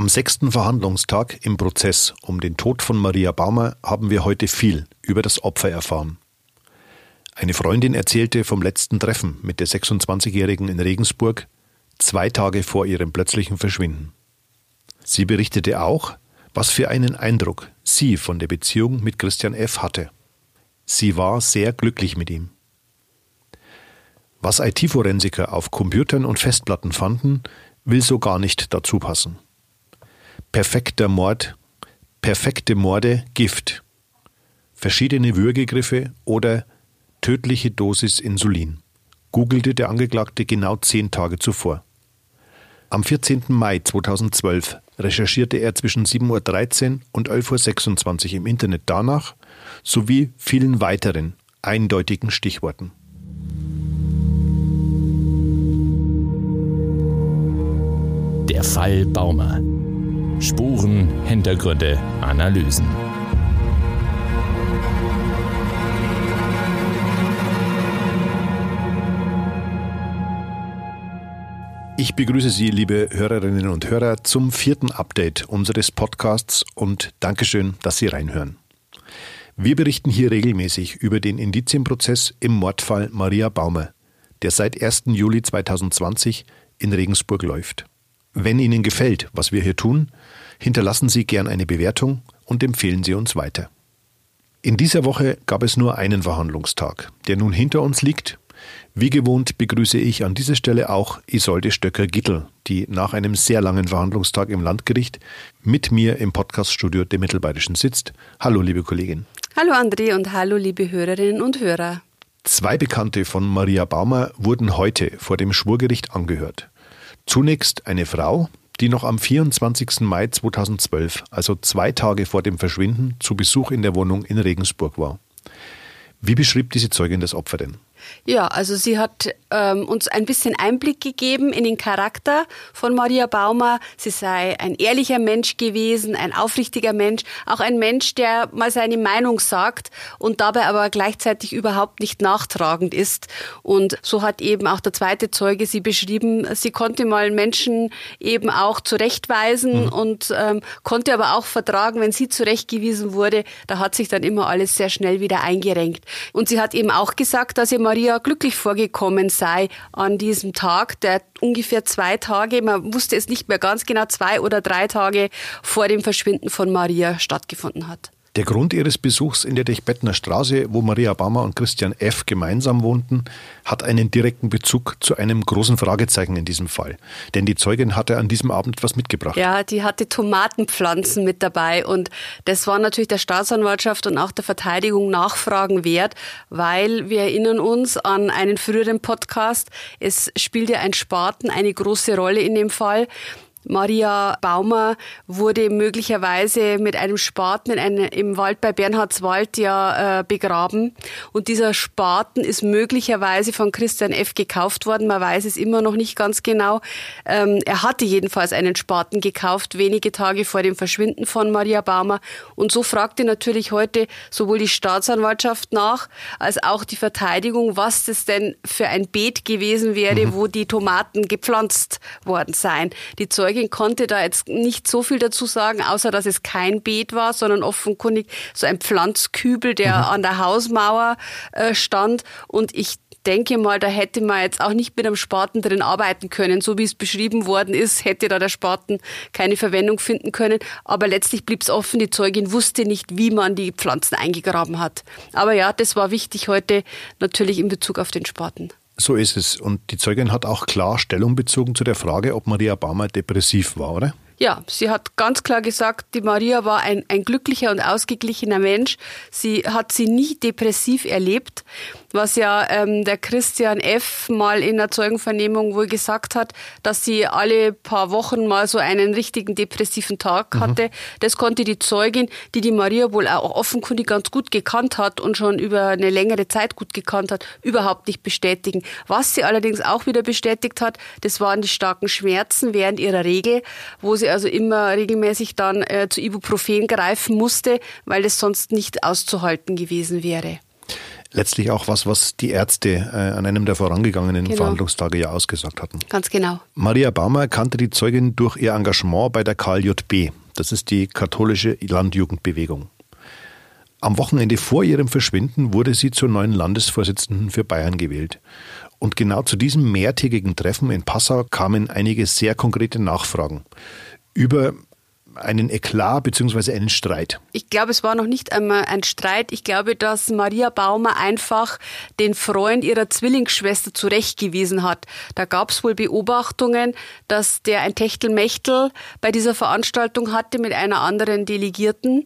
Am sechsten Verhandlungstag im Prozess um den Tod von Maria Baumer haben wir heute viel über das Opfer erfahren. Eine Freundin erzählte vom letzten Treffen mit der 26-Jährigen in Regensburg, zwei Tage vor ihrem plötzlichen Verschwinden. Sie berichtete auch, was für einen Eindruck sie von der Beziehung mit Christian F. hatte. Sie war sehr glücklich mit ihm. Was IT-Forensiker auf Computern und Festplatten fanden, will so gar nicht dazu passen perfekter Mord, perfekte Morde, Gift, verschiedene Würgegriffe oder tödliche Dosis Insulin, googelte der Angeklagte genau zehn Tage zuvor. Am 14. Mai 2012 recherchierte er zwischen 7.13 Uhr und 11.26 Uhr im Internet danach sowie vielen weiteren eindeutigen Stichworten. Der Fall Baumer. Spuren, Hintergründe, Analysen. Ich begrüße Sie, liebe Hörerinnen und Hörer, zum vierten Update unseres Podcasts und Dankeschön, dass Sie reinhören. Wir berichten hier regelmäßig über den Indizienprozess im Mordfall Maria Baumer, der seit 1. Juli 2020 in Regensburg läuft. Wenn Ihnen gefällt, was wir hier tun, hinterlassen Sie gern eine Bewertung und empfehlen Sie uns weiter. In dieser Woche gab es nur einen Verhandlungstag, der nun hinter uns liegt. Wie gewohnt begrüße ich an dieser Stelle auch Isolde Stöcker-Gittel, die nach einem sehr langen Verhandlungstag im Landgericht mit mir im Podcaststudio der Mittelbayerischen sitzt. Hallo, liebe Kollegin. Hallo, André und hallo, liebe Hörerinnen und Hörer. Zwei Bekannte von Maria Baumer wurden heute vor dem Schwurgericht angehört. Zunächst eine Frau, die noch am 24. Mai 2012, also zwei Tage vor dem Verschwinden, zu Besuch in der Wohnung in Regensburg war. Wie beschrieb diese Zeugin das Opfer denn? Ja, also sie hat ähm, uns ein bisschen Einblick gegeben in den Charakter von Maria Baumer. Sie sei ein ehrlicher Mensch gewesen, ein aufrichtiger Mensch, auch ein Mensch, der mal seine Meinung sagt und dabei aber gleichzeitig überhaupt nicht nachtragend ist. Und so hat eben auch der zweite Zeuge sie beschrieben. Sie konnte mal Menschen eben auch zurechtweisen mhm. und ähm, konnte aber auch vertragen, wenn sie zurechtgewiesen wurde. Da hat sich dann immer alles sehr schnell wieder eingerenkt. Und sie hat eben auch gesagt, dass ihr Maria glücklich vorgekommen sei an diesem Tag, der ungefähr zwei Tage, man wusste es nicht mehr ganz genau, zwei oder drei Tage vor dem Verschwinden von Maria stattgefunden hat. Der Grund ihres Besuchs in der Dechbettner Straße, wo Maria Baumer und Christian F. gemeinsam wohnten, hat einen direkten Bezug zu einem großen Fragezeichen in diesem Fall. Denn die Zeugin hatte an diesem Abend etwas mitgebracht. Ja, die hatte Tomatenpflanzen mit dabei. Und das war natürlich der Staatsanwaltschaft und auch der Verteidigung Nachfragen wert, weil wir erinnern uns an einen früheren Podcast. Es spielte ein Spaten eine große Rolle in dem Fall. Maria Baumer wurde möglicherweise mit einem Spaten in eine, im Wald bei Bernhardswald ja äh, begraben. Und dieser Spaten ist möglicherweise von Christian F. gekauft worden. Man weiß es immer noch nicht ganz genau. Ähm, er hatte jedenfalls einen Spaten gekauft, wenige Tage vor dem Verschwinden von Maria Baumer. Und so fragte natürlich heute sowohl die Staatsanwaltschaft nach, als auch die Verteidigung, was das denn für ein Beet gewesen wäre, mhm. wo die Tomaten gepflanzt worden seien. Die Zeugen Zeugin konnte da jetzt nicht so viel dazu sagen, außer dass es kein Beet war, sondern offenkundig so ein Pflanzkübel, der mhm. an der Hausmauer äh, stand. Und ich denke mal, da hätte man jetzt auch nicht mit einem Spaten drin arbeiten können. So wie es beschrieben worden ist, hätte da der Spaten keine Verwendung finden können. Aber letztlich blieb es offen. Die Zeugin wusste nicht, wie man die Pflanzen eingegraben hat. Aber ja, das war wichtig heute natürlich in Bezug auf den Spaten. So ist es. Und die Zeugin hat auch klar Stellung bezogen zu der Frage, ob Maria Baumer depressiv war, oder? Ja, sie hat ganz klar gesagt, die Maria war ein, ein glücklicher und ausgeglichener Mensch. Sie hat sie nie depressiv erlebt, was ja ähm, der Christian F. mal in der Zeugenvernehmung wohl gesagt hat, dass sie alle paar Wochen mal so einen richtigen depressiven Tag mhm. hatte. Das konnte die Zeugin, die die Maria wohl auch offenkundig ganz gut gekannt hat und schon über eine längere Zeit gut gekannt hat, überhaupt nicht bestätigen. Was sie allerdings auch wieder bestätigt hat, das waren die starken Schmerzen während ihrer Regel, wo sie also immer regelmäßig dann äh, zu Ibuprofen greifen musste, weil es sonst nicht auszuhalten gewesen wäre. Letztlich auch was, was die Ärzte äh, an einem der vorangegangenen genau. Verhandlungstage ja ausgesagt hatten. Ganz genau. Maria Baumer kannte die Zeugin durch ihr Engagement bei der KJB. Das ist die katholische Landjugendbewegung. Am Wochenende vor ihrem Verschwinden wurde sie zur neuen Landesvorsitzenden für Bayern gewählt. Und genau zu diesem mehrtägigen Treffen in Passau kamen einige sehr konkrete Nachfragen über einen Eklat bzw. einen Streit? Ich glaube, es war noch nicht einmal ein Streit. Ich glaube, dass Maria Baumer einfach den Freund ihrer Zwillingsschwester zurechtgewiesen hat. Da gab es wohl Beobachtungen, dass der ein Techtelmechtel bei dieser Veranstaltung hatte mit einer anderen Delegierten.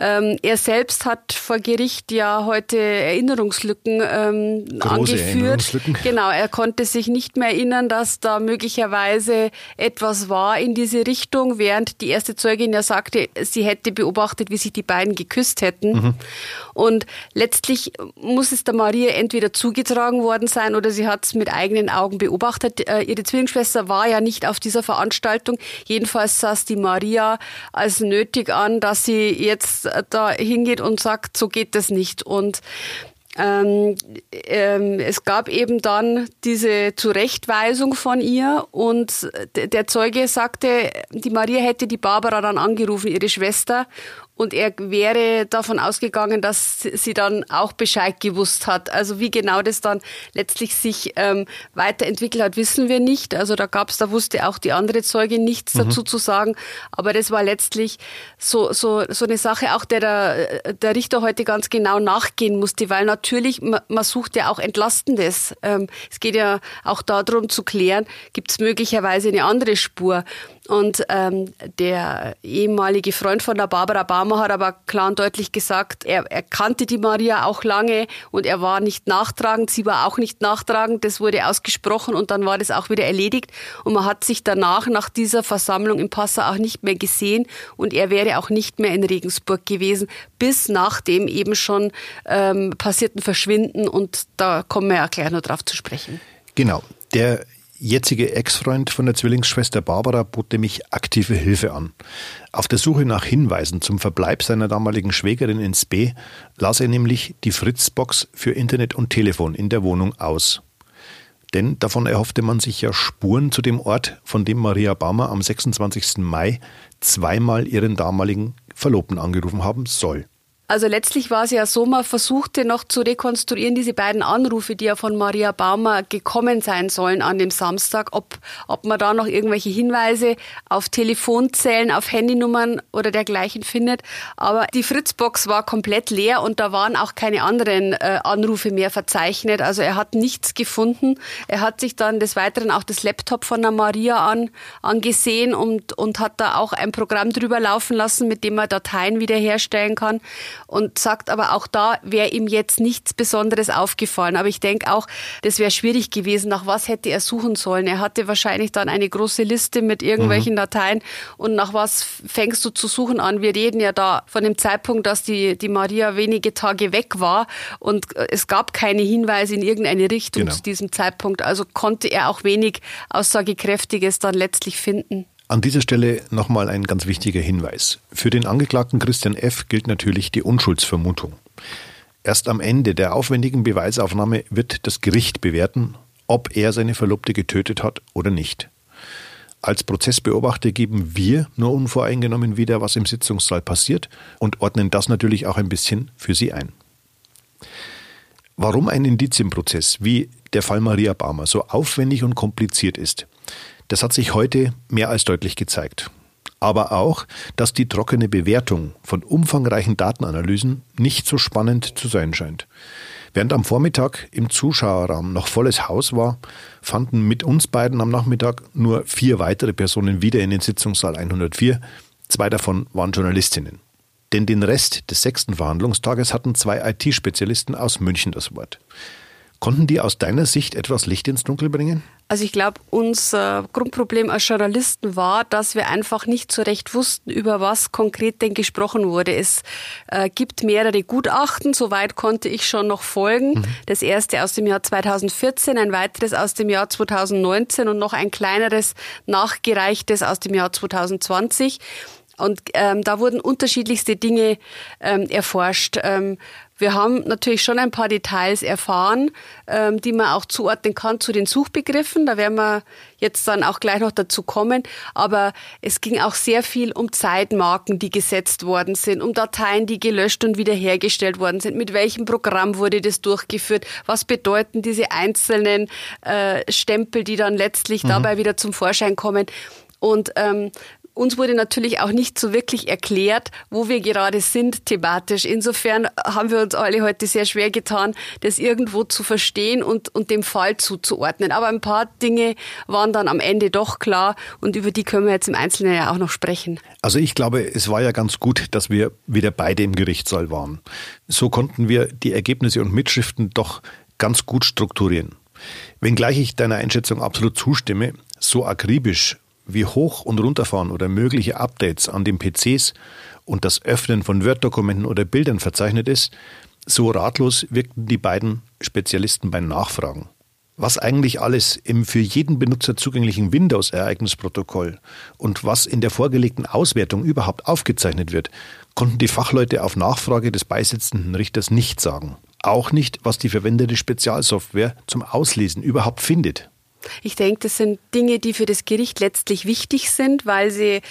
Ähm, er selbst hat vor Gericht ja heute Erinnerungslücken ähm, angeführt. Erinnerungslücken. Genau, er konnte sich nicht mehr erinnern, dass da möglicherweise etwas war in diese Richtung, während die erste Zeugin ja sagte, sie hätte beobachtet, wie sich die beiden geküsst hätten. Mhm. Und letztlich muss es der Maria entweder zugetragen worden sein oder sie hat es mit eigenen Augen beobachtet. Äh, ihre Zwillingsschwester war ja nicht auf dieser Veranstaltung. Jedenfalls saß die Maria als nötig an, dass sie jetzt da hingeht und sagt, so geht das nicht. Und ähm, ähm, es gab eben dann diese Zurechtweisung von ihr und der Zeuge sagte, die Maria hätte die Barbara dann angerufen, ihre Schwester, und er wäre davon ausgegangen, dass sie dann auch Bescheid gewusst hat. Also wie genau das dann letztlich sich ähm, weiterentwickelt hat, wissen wir nicht. Also da gab es, da wusste auch die andere Zeugin nichts mhm. dazu zu sagen. Aber das war letztlich so, so, so eine Sache, auch der, der, der Richter heute ganz genau nachgehen musste, weil natürlich, man, man sucht ja auch Entlastendes. Ähm, es geht ja auch darum zu klären, gibt es möglicherweise eine andere Spur. Und ähm, der ehemalige Freund von der Barbara Barmer hat aber klar und deutlich gesagt, er, er kannte die Maria auch lange und er war nicht nachtragend, sie war auch nicht nachtragend. Das wurde ausgesprochen und dann war das auch wieder erledigt. Und man hat sich danach, nach dieser Versammlung im Passau auch nicht mehr gesehen und er wäre auch nicht mehr in Regensburg gewesen, bis nach dem eben schon ähm, passierten Verschwinden. Und da kommen wir ja gleich noch drauf zu sprechen. Genau. Der jetzige Ex-Freund von der Zwillingsschwester Barbara bot nämlich aktive Hilfe an. Auf der Suche nach Hinweisen zum Verbleib seiner damaligen Schwägerin ins B las er nämlich die Fritzbox für Internet und Telefon in der Wohnung aus. Denn davon erhoffte man sich ja Spuren zu dem Ort, von dem Maria Baumer am 26. Mai zweimal ihren damaligen Verlobten angerufen haben soll. Also letztlich war es ja so, man versuchte noch zu rekonstruieren, diese beiden Anrufe, die ja von Maria Baumer gekommen sein sollen an dem Samstag, ob, ob man da noch irgendwelche Hinweise auf Telefonzellen, auf Handynummern oder dergleichen findet. Aber die Fritzbox war komplett leer und da waren auch keine anderen äh, Anrufe mehr verzeichnet. Also er hat nichts gefunden. Er hat sich dann des Weiteren auch das Laptop von der Maria an, angesehen und, und hat da auch ein Programm drüber laufen lassen, mit dem er Dateien wiederherstellen kann und sagt aber auch da wäre ihm jetzt nichts Besonderes aufgefallen. Aber ich denke auch, das wäre schwierig gewesen. Nach was hätte er suchen sollen? Er hatte wahrscheinlich dann eine große Liste mit irgendwelchen mhm. Dateien und nach was fängst du zu suchen an? Wir reden ja da von dem Zeitpunkt, dass die, die Maria wenige Tage weg war und es gab keine Hinweise in irgendeine Richtung genau. zu diesem Zeitpunkt. Also konnte er auch wenig Aussagekräftiges dann letztlich finden. An dieser Stelle nochmal ein ganz wichtiger Hinweis. Für den Angeklagten Christian F. gilt natürlich die Unschuldsvermutung. Erst am Ende der aufwendigen Beweisaufnahme wird das Gericht bewerten, ob er seine Verlobte getötet hat oder nicht. Als Prozessbeobachter geben wir nur unvoreingenommen wieder, was im Sitzungssaal passiert und ordnen das natürlich auch ein bisschen für Sie ein. Warum ein Indizienprozess wie der Fall Maria Barmer so aufwendig und kompliziert ist, das hat sich heute mehr als deutlich gezeigt. Aber auch, dass die trockene Bewertung von umfangreichen Datenanalysen nicht so spannend zu sein scheint. Während am Vormittag im Zuschauerraum noch volles Haus war, fanden mit uns beiden am Nachmittag nur vier weitere Personen wieder in den Sitzungssaal 104. Zwei davon waren Journalistinnen. Denn den Rest des sechsten Verhandlungstages hatten zwei IT-Spezialisten aus München das Wort. Konnten die aus deiner Sicht etwas Licht ins Dunkel bringen? Also ich glaube, unser Grundproblem als Journalisten war, dass wir einfach nicht so recht wussten, über was konkret denn gesprochen wurde. Es äh, gibt mehrere Gutachten, soweit konnte ich schon noch folgen. Mhm. Das erste aus dem Jahr 2014, ein weiteres aus dem Jahr 2019 und noch ein kleineres nachgereichtes aus dem Jahr 2020. Und ähm, da wurden unterschiedlichste Dinge ähm, erforscht. Ähm, Wir haben natürlich schon ein paar Details erfahren, ähm, die man auch zuordnen kann zu den Suchbegriffen. Da werden wir jetzt dann auch gleich noch dazu kommen. Aber es ging auch sehr viel um Zeitmarken, die gesetzt worden sind, um Dateien, die gelöscht und wiederhergestellt worden sind. Mit welchem Programm wurde das durchgeführt? Was bedeuten diese einzelnen äh, Stempel, die dann letztlich mhm. dabei wieder zum Vorschein kommen? Und ähm, uns wurde natürlich auch nicht so wirklich erklärt, wo wir gerade sind thematisch. Insofern haben wir uns alle heute sehr schwer getan, das irgendwo zu verstehen und, und dem Fall zuzuordnen. Aber ein paar Dinge waren dann am Ende doch klar und über die können wir jetzt im Einzelnen ja auch noch sprechen. Also ich glaube, es war ja ganz gut, dass wir wieder beide im Gerichtssaal waren. So konnten wir die Ergebnisse und Mitschriften doch ganz gut strukturieren. Wenngleich ich deiner Einschätzung absolut zustimme, so akribisch wie Hoch- und Runterfahren oder mögliche Updates an den PCs und das Öffnen von Word-Dokumenten oder Bildern verzeichnet ist, so ratlos wirkten die beiden Spezialisten beim Nachfragen. Was eigentlich alles im für jeden Benutzer zugänglichen Windows-Ereignisprotokoll und was in der vorgelegten Auswertung überhaupt aufgezeichnet wird, konnten die Fachleute auf Nachfrage des beisitzenden Richters nicht sagen. Auch nicht, was die verwendete Spezialsoftware zum Auslesen überhaupt findet. Ich denke, das sind Dinge, die für das Gericht letztlich wichtig sind, weil sie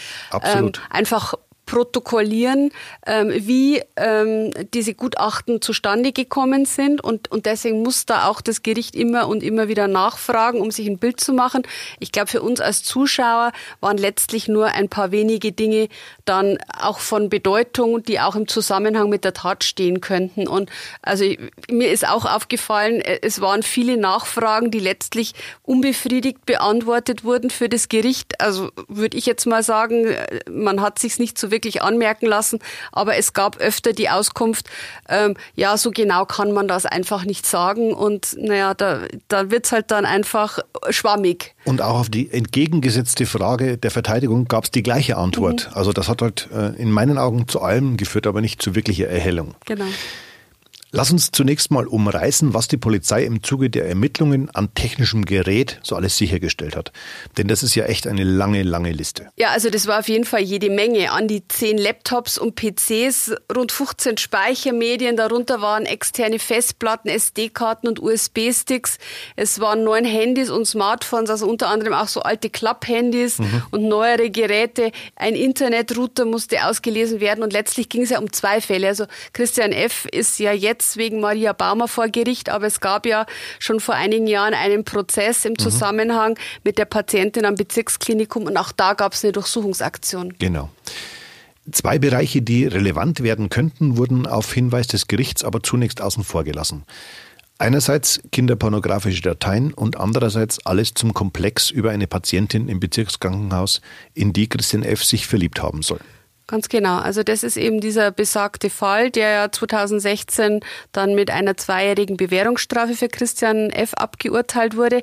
ähm, einfach protokollieren, ähm, wie ähm, diese Gutachten zustande gekommen sind. Und, und deswegen muss da auch das Gericht immer und immer wieder nachfragen, um sich ein Bild zu machen. Ich glaube, für uns als Zuschauer waren letztlich nur ein paar wenige Dinge dann auch von Bedeutung, die auch im Zusammenhang mit der Tat stehen könnten. Und also mir ist auch aufgefallen, äh, es waren viele Nachfragen, die letztlich unbefriedigt beantwortet wurden für das Gericht. Also würde ich jetzt mal sagen, äh, man hat sich nicht so wirklich anmerken lassen, aber es gab öfter die Auskunft, ähm, ja, so genau kann man das einfach nicht sagen und naja, da, da wird es halt dann einfach schwammig. Und auch auf die entgegengesetzte Frage der Verteidigung gab es die gleiche Antwort. Mhm. Also das hat halt äh, in meinen Augen zu allem geführt, aber nicht zu wirklicher Erhellung. Genau. Lass uns zunächst mal umreißen, was die Polizei im Zuge der Ermittlungen an technischem Gerät so alles sichergestellt hat. Denn das ist ja echt eine lange, lange Liste. Ja, also das war auf jeden Fall jede Menge. An die zehn Laptops und PCs, rund 15 Speichermedien, darunter waren externe Festplatten, SD-Karten und USB-Sticks. Es waren neun Handys und Smartphones, also unter anderem auch so alte Klapp-Handys mhm. und neuere Geräte. Ein Internetrouter musste ausgelesen werden und letztlich ging es ja um zwei Fälle. Also Christian F. ist ja jetzt jetzt wegen Maria Baumer vor Gericht, aber es gab ja schon vor einigen Jahren einen Prozess im mhm. Zusammenhang mhm. mit der Patientin am Bezirksklinikum und auch da gab es eine Durchsuchungsaktion. Genau. Zwei Bereiche, die relevant werden könnten, wurden auf Hinweis des Gerichts aber zunächst außen vor gelassen. Einerseits kinderpornografische Dateien und andererseits alles zum Komplex über eine Patientin im Bezirkskrankenhaus, in die Christian F. sich verliebt haben soll. Ganz genau. Also das ist eben dieser besagte Fall, der ja 2016 dann mit einer zweijährigen Bewährungsstrafe für Christian F. abgeurteilt wurde.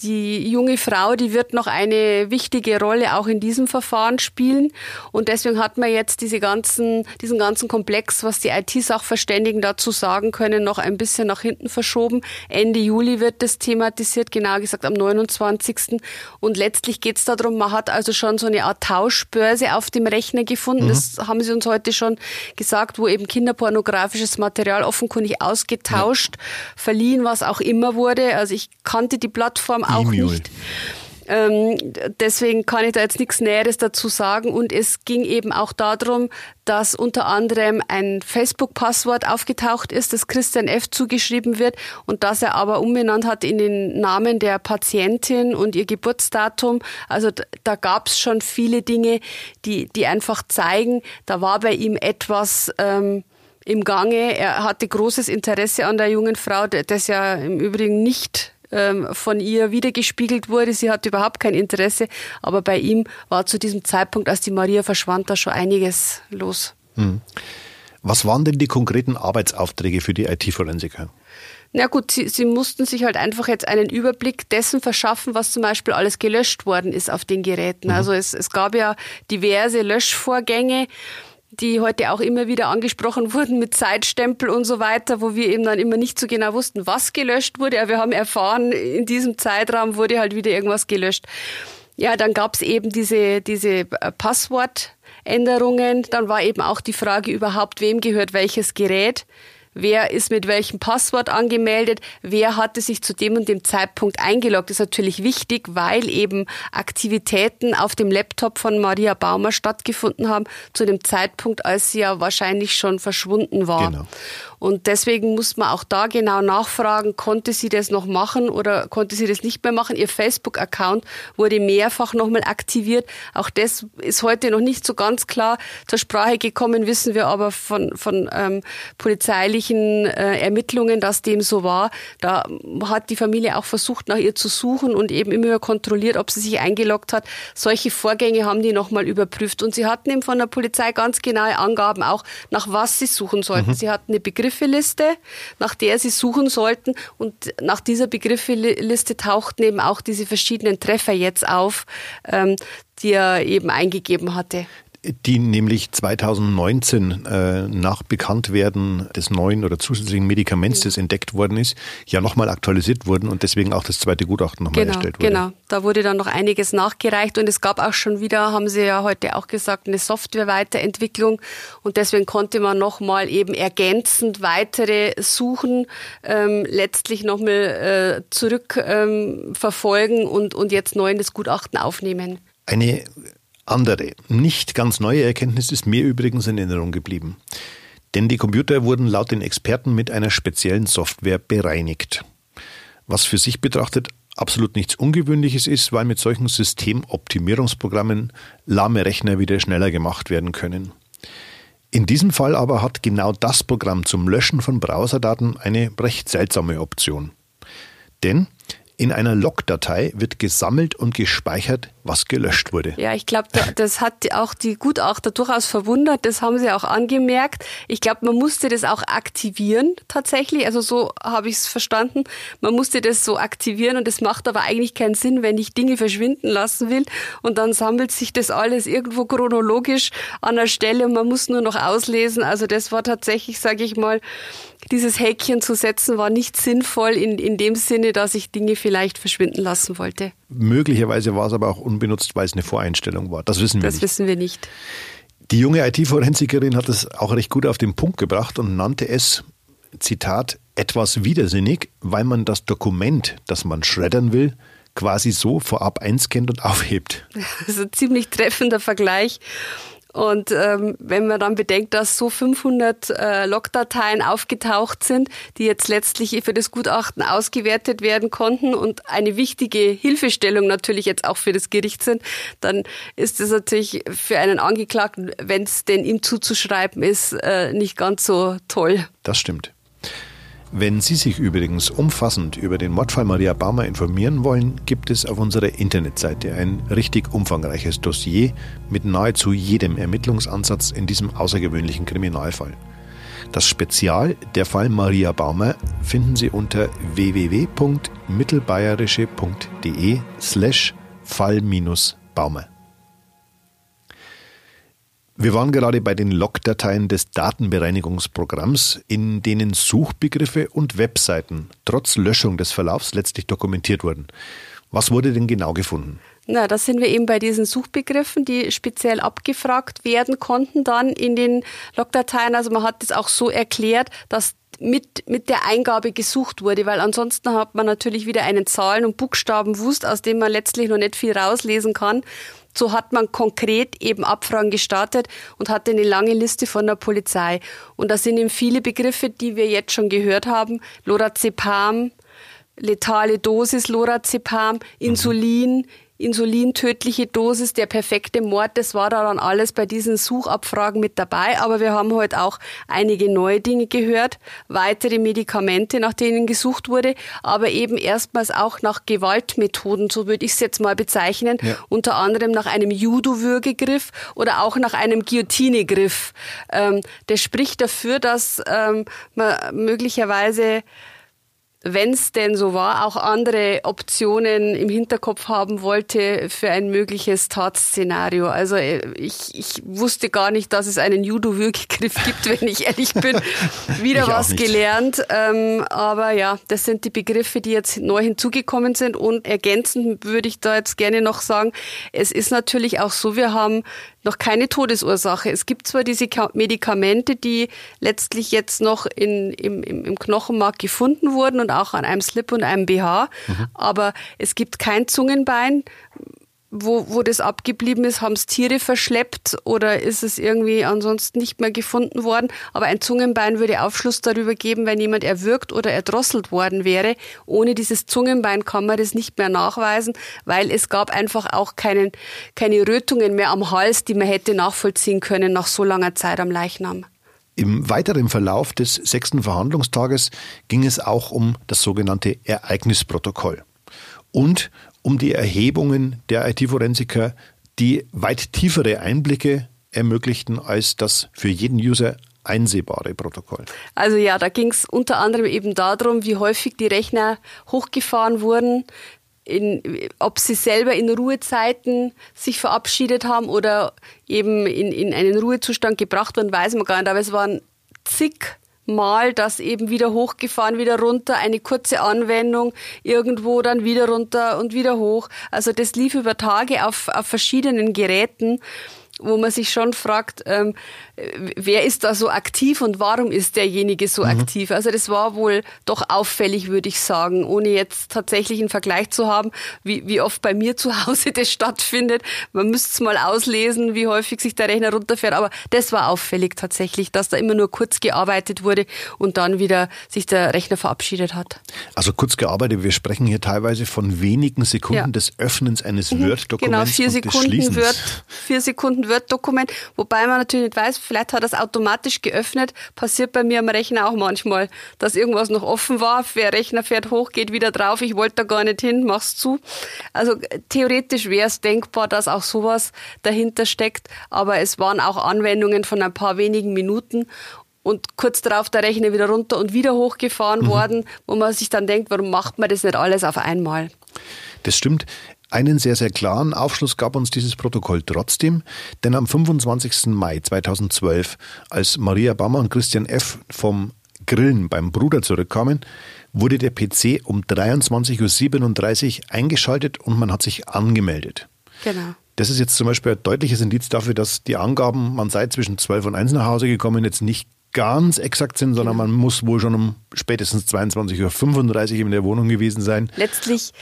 Die junge Frau, die wird noch eine wichtige Rolle auch in diesem Verfahren spielen. Und deswegen hat man jetzt diese ganzen, diesen ganzen Komplex, was die IT-Sachverständigen dazu sagen können, noch ein bisschen nach hinten verschoben. Ende Juli wird das thematisiert, genau gesagt am 29. Und letztlich geht es darum, man hat also schon so eine Art Tauschbörse auf dem Rechner gefunden. Mhm. Das haben sie uns heute schon gesagt, wo eben kinderpornografisches Material offenkundig ausgetauscht, ja. verliehen, was auch immer wurde. Also ich kannte die Plattform auch e nicht. Ähm, deswegen kann ich da jetzt nichts Näheres dazu sagen. Und es ging eben auch darum, dass unter anderem ein Facebook-Passwort aufgetaucht ist, das Christian F. zugeschrieben wird und das er aber umbenannt hat in den Namen der Patientin und ihr Geburtsdatum. Also da gab es schon viele Dinge, die, die einfach zeigen, da war bei ihm etwas. Ähm, im Gange. Er hatte großes Interesse an der jungen Frau, das ja im Übrigen nicht ähm, von ihr wiedergespiegelt wurde. Sie hatte überhaupt kein Interesse, aber bei ihm war zu diesem Zeitpunkt, als die Maria verschwand, da schon einiges los. Hm. Was waren denn die konkreten Arbeitsaufträge für die IT-Forensiker? Na gut, sie, sie mussten sich halt einfach jetzt einen Überblick dessen verschaffen, was zum Beispiel alles gelöscht worden ist auf den Geräten. Mhm. Also es, es gab ja diverse Löschvorgänge die heute auch immer wieder angesprochen wurden mit Zeitstempel und so weiter, wo wir eben dann immer nicht so genau wussten, was gelöscht wurde. Aber wir haben erfahren, in diesem Zeitraum wurde halt wieder irgendwas gelöscht. Ja, dann gab es eben diese, diese äh, Passwortänderungen. Dann war eben auch die Frage überhaupt, wem gehört welches Gerät wer ist mit welchem Passwort angemeldet, wer hatte sich zu dem und dem Zeitpunkt eingeloggt, ist natürlich wichtig, weil eben Aktivitäten auf dem Laptop von Maria Baumer stattgefunden haben, zu dem Zeitpunkt, als sie ja wahrscheinlich schon verschwunden war. Genau. Und deswegen muss man auch da genau nachfragen, konnte sie das noch machen oder konnte sie das nicht mehr machen? Ihr Facebook-Account wurde mehrfach nochmal aktiviert. Auch das ist heute noch nicht so ganz klar zur Sprache gekommen, wissen wir aber von, von ähm, polizeilichen äh, Ermittlungen, dass dem so war. Da hat die Familie auch versucht, nach ihr zu suchen und eben immer kontrolliert, ob sie sich eingeloggt hat. Solche Vorgänge haben die nochmal überprüft. Und sie hatten eben von der Polizei ganz genaue Angaben auch, nach was sie suchen sollten. Mhm. Sie hatten eine Begriffeliste, nach der sie suchen sollten. Und nach dieser Begriffeliste tauchten eben auch diese verschiedenen Treffer jetzt auf, ähm, die er eben eingegeben hatte die nämlich 2019 äh, nach Bekanntwerden des neuen oder zusätzlichen Medikaments, das entdeckt worden ist, ja nochmal aktualisiert wurden und deswegen auch das zweite Gutachten nochmal genau, erstellt wurde. Genau, da wurde dann noch einiges nachgereicht und es gab auch schon wieder, haben Sie ja heute auch gesagt, eine Software-Weiterentwicklung und deswegen konnte man nochmal eben ergänzend weitere Suchen ähm, letztlich nochmal äh, zurückverfolgen ähm, und, und jetzt neu in das Gutachten aufnehmen. Eine andere, nicht ganz neue Erkenntnis ist mir übrigens in Erinnerung geblieben. Denn die Computer wurden laut den Experten mit einer speziellen Software bereinigt. Was für sich betrachtet absolut nichts Ungewöhnliches ist, weil mit solchen Systemoptimierungsprogrammen lahme Rechner wieder schneller gemacht werden können. In diesem Fall aber hat genau das Programm zum Löschen von Browserdaten eine recht seltsame Option. Denn in einer Logdatei wird gesammelt und gespeichert, was gelöscht wurde. Ja, ich glaube, das hat auch die Gutachter durchaus verwundert. Das haben sie auch angemerkt. Ich glaube, man musste das auch aktivieren tatsächlich. Also so habe ich es verstanden. Man musste das so aktivieren und das macht aber eigentlich keinen Sinn, wenn ich Dinge verschwinden lassen will und dann sammelt sich das alles irgendwo chronologisch an der Stelle und man muss nur noch auslesen. Also das war tatsächlich, sage ich mal, dieses Häkchen zu setzen war nicht sinnvoll in, in dem Sinne, dass ich Dinge vielleicht verschwinden lassen wollte. Möglicherweise war es aber auch unbenutzt, weil es eine Voreinstellung war. Das wissen wir das nicht. Das wissen wir nicht. Die junge IT-Forensikerin hat es auch recht gut auf den Punkt gebracht und nannte es, Zitat, etwas widersinnig, weil man das Dokument, das man schreddern will, quasi so vorab einscannt und aufhebt. Das ist ein ziemlich treffender Vergleich. Und ähm, wenn man dann bedenkt, dass so 500 äh, Logdateien aufgetaucht sind, die jetzt letztlich für das Gutachten ausgewertet werden konnten und eine wichtige Hilfestellung natürlich jetzt auch für das Gericht sind, dann ist es natürlich für einen Angeklagten, wenn es denn ihm zuzuschreiben ist, äh, nicht ganz so toll. Das stimmt. Wenn Sie sich übrigens umfassend über den Mordfall Maria Baumer informieren wollen, gibt es auf unserer Internetseite ein richtig umfangreiches Dossier mit nahezu jedem Ermittlungsansatz in diesem außergewöhnlichen Kriminalfall. Das Spezial Der Fall Maria Baumer finden Sie unter www.mittelbayerische.de slash Fall-Baumer. Wir waren gerade bei den Logdateien des Datenbereinigungsprogramms, in denen Suchbegriffe und Webseiten trotz Löschung des Verlaufs letztlich dokumentiert wurden. Was wurde denn genau gefunden? Na, da sind wir eben bei diesen Suchbegriffen, die speziell abgefragt werden konnten dann in den Logdateien. Also man hat es auch so erklärt, dass mit, mit der Eingabe gesucht wurde, weil ansonsten hat man natürlich wieder einen Zahlen- und Buchstabenwust, aus dem man letztlich noch nicht viel rauslesen kann. So hat man konkret eben Abfragen gestartet und hatte eine lange Liste von der Polizei. Und da sind eben viele Begriffe, die wir jetzt schon gehört haben. Lorazepam, letale Dosis Lorazepam, Insulin, insulintödliche Dosis, der perfekte Mord, das war da dann alles bei diesen Suchabfragen mit dabei. Aber wir haben heute auch einige neue Dinge gehört, weitere Medikamente, nach denen gesucht wurde, aber eben erstmals auch nach Gewaltmethoden, so würde ich es jetzt mal bezeichnen, ja. unter anderem nach einem Judo-Würgegriff oder auch nach einem Guillotinegriff. Ähm, das spricht dafür, dass ähm, man möglicherweise wenn es denn so war, auch andere Optionen im Hinterkopf haben wollte für ein mögliches Tatszenario. Also äh, ich, ich wusste gar nicht, dass es einen Judo-Würgegriff gibt, wenn ich ehrlich bin. Wieder ich was gelernt. Ähm, aber ja, das sind die Begriffe, die jetzt neu hinzugekommen sind. Und ergänzend würde ich da jetzt gerne noch sagen, es ist natürlich auch so, wir haben noch keine Todesursache. Es gibt zwar diese Medikamente, die letztlich jetzt noch in, im, im Knochenmark gefunden wurden und auch an einem Slip und einem BH, mhm. aber es gibt kein Zungenbein, wo, wo das abgeblieben ist, haben es Tiere verschleppt oder ist es irgendwie ansonsten nicht mehr gefunden worden. Aber ein Zungenbein würde Aufschluss darüber geben, wenn jemand erwürgt oder erdrosselt worden wäre. Ohne dieses Zungenbein kann man das nicht mehr nachweisen, weil es gab einfach auch keinen, keine Rötungen mehr am Hals, die man hätte nachvollziehen können nach so langer Zeit am Leichnam. Im weiteren Verlauf des sechsten Verhandlungstages ging es auch um das sogenannte Ereignisprotokoll und um die Erhebungen der IT-Forensiker, die weit tiefere Einblicke ermöglichten als das für jeden User einsehbare Protokoll. Also ja, da ging es unter anderem eben darum, wie häufig die Rechner hochgefahren wurden, in, ob sie selber in Ruhezeiten sich verabschiedet haben oder eben in, in einen Ruhezustand gebracht wurden, weiß man gar nicht. Aber es waren zig Mal das eben wieder hochgefahren, wieder runter, eine kurze Anwendung, irgendwo dann wieder runter und wieder hoch. Also das lief über Tage auf, auf verschiedenen Geräten wo man sich schon fragt, ähm, wer ist da so aktiv und warum ist derjenige so mhm. aktiv? Also das war wohl doch auffällig, würde ich sagen, ohne jetzt tatsächlich einen Vergleich zu haben, wie, wie oft bei mir zu Hause das stattfindet. Man müsste es mal auslesen, wie häufig sich der Rechner runterfährt, aber das war auffällig tatsächlich, dass da immer nur kurz gearbeitet wurde und dann wieder sich der Rechner verabschiedet hat. Also kurz gearbeitet, wir sprechen hier teilweise von wenigen Sekunden ja. des Öffnens eines mhm. Word-Dokuments. Genau, vier Sekunden Word, vier Sekunden Word-Dokument, wobei man natürlich nicht weiß, vielleicht hat er es automatisch geöffnet. Passiert bei mir am Rechner auch manchmal, dass irgendwas noch offen war. Der Rechner fährt hoch, geht wieder drauf. Ich wollte da gar nicht hin, mach's zu. Also theoretisch wäre es denkbar, dass auch sowas dahinter steckt. Aber es waren auch Anwendungen von ein paar wenigen Minuten und kurz darauf der Rechner wieder runter und wieder hochgefahren mhm. worden, wo man sich dann denkt, warum macht man das nicht alles auf einmal? Das stimmt. Einen sehr, sehr klaren Aufschluss gab uns dieses Protokoll trotzdem, denn am 25. Mai 2012, als Maria Bammer und Christian F. vom Grillen beim Bruder zurückkamen, wurde der PC um 23.37 Uhr eingeschaltet und man hat sich angemeldet. Genau. Das ist jetzt zum Beispiel ein deutliches Indiz dafür, dass die Angaben, man sei zwischen 12 und 1 nach Hause gekommen, jetzt nicht ganz exakt sind, sondern genau. man muss wohl schon um spätestens 22.35 Uhr in der Wohnung gewesen sein. Letztlich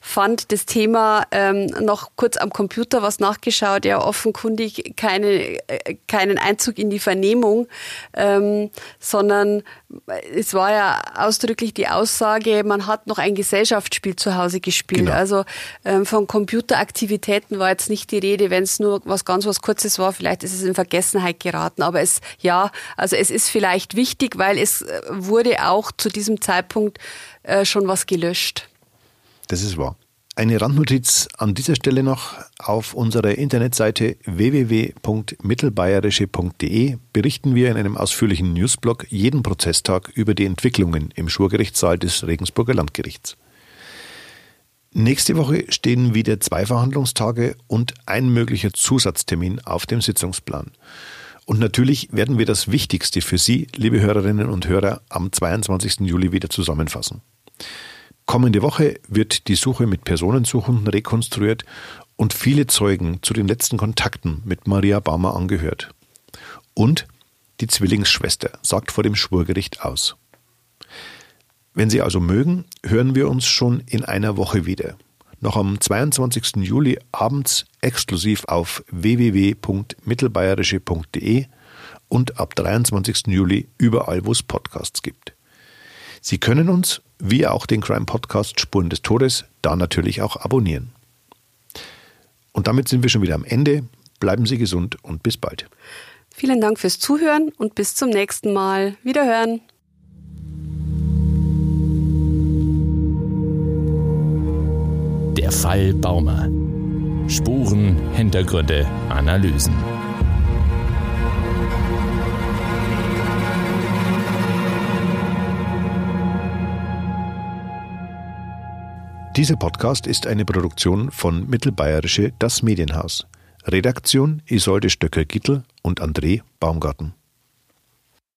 fand das Thema ähm, noch kurz am Computer was nachgeschaut, ja offenkundig keine, äh, keinen Einzug in die Vernehmung, ähm, sondern es war ja ausdrücklich die Aussage, man hat noch ein Gesellschaftsspiel zu Hause gespielt. Genau. Also ähm, von Computeraktivitäten war jetzt nicht die Rede, wenn es nur was ganz was Kurzes war, vielleicht ist es in Vergessenheit geraten. Aber es, ja, also es ist vielleicht wichtig, weil es äh, wurde auch zu diesem Zeitpunkt äh, schon was gelöscht. Das ist wahr. Eine Randnotiz an dieser Stelle noch. Auf unserer Internetseite www.mittelbayerische.de berichten wir in einem ausführlichen Newsblog jeden Prozesstag über die Entwicklungen im Schwurgerichtssaal des Regensburger Landgerichts. Nächste Woche stehen wieder zwei Verhandlungstage und ein möglicher Zusatztermin auf dem Sitzungsplan. Und natürlich werden wir das Wichtigste für Sie, liebe Hörerinnen und Hörer, am 22. Juli wieder zusammenfassen. Kommende Woche wird die Suche mit Personensuchenden rekonstruiert und viele Zeugen zu den letzten Kontakten mit Maria Baumer angehört. Und die Zwillingsschwester sagt vor dem Schwurgericht aus. Wenn Sie also mögen, hören wir uns schon in einer Woche wieder. Noch am 22. Juli abends exklusiv auf www.mittelbayerische.de und ab 23. Juli überall, wo es Podcasts gibt. Sie können uns wie auch den Crime Podcast Spuren des Todes, da natürlich auch abonnieren. Und damit sind wir schon wieder am Ende. Bleiben Sie gesund und bis bald. Vielen Dank fürs Zuhören und bis zum nächsten Mal. Wiederhören. Der Fall Baumer. Spuren, Hintergründe, Analysen. Dieser Podcast ist eine Produktion von Mittelbayerische Das Medienhaus. Redaktion Isolde Stöcker-Gittel und André Baumgarten.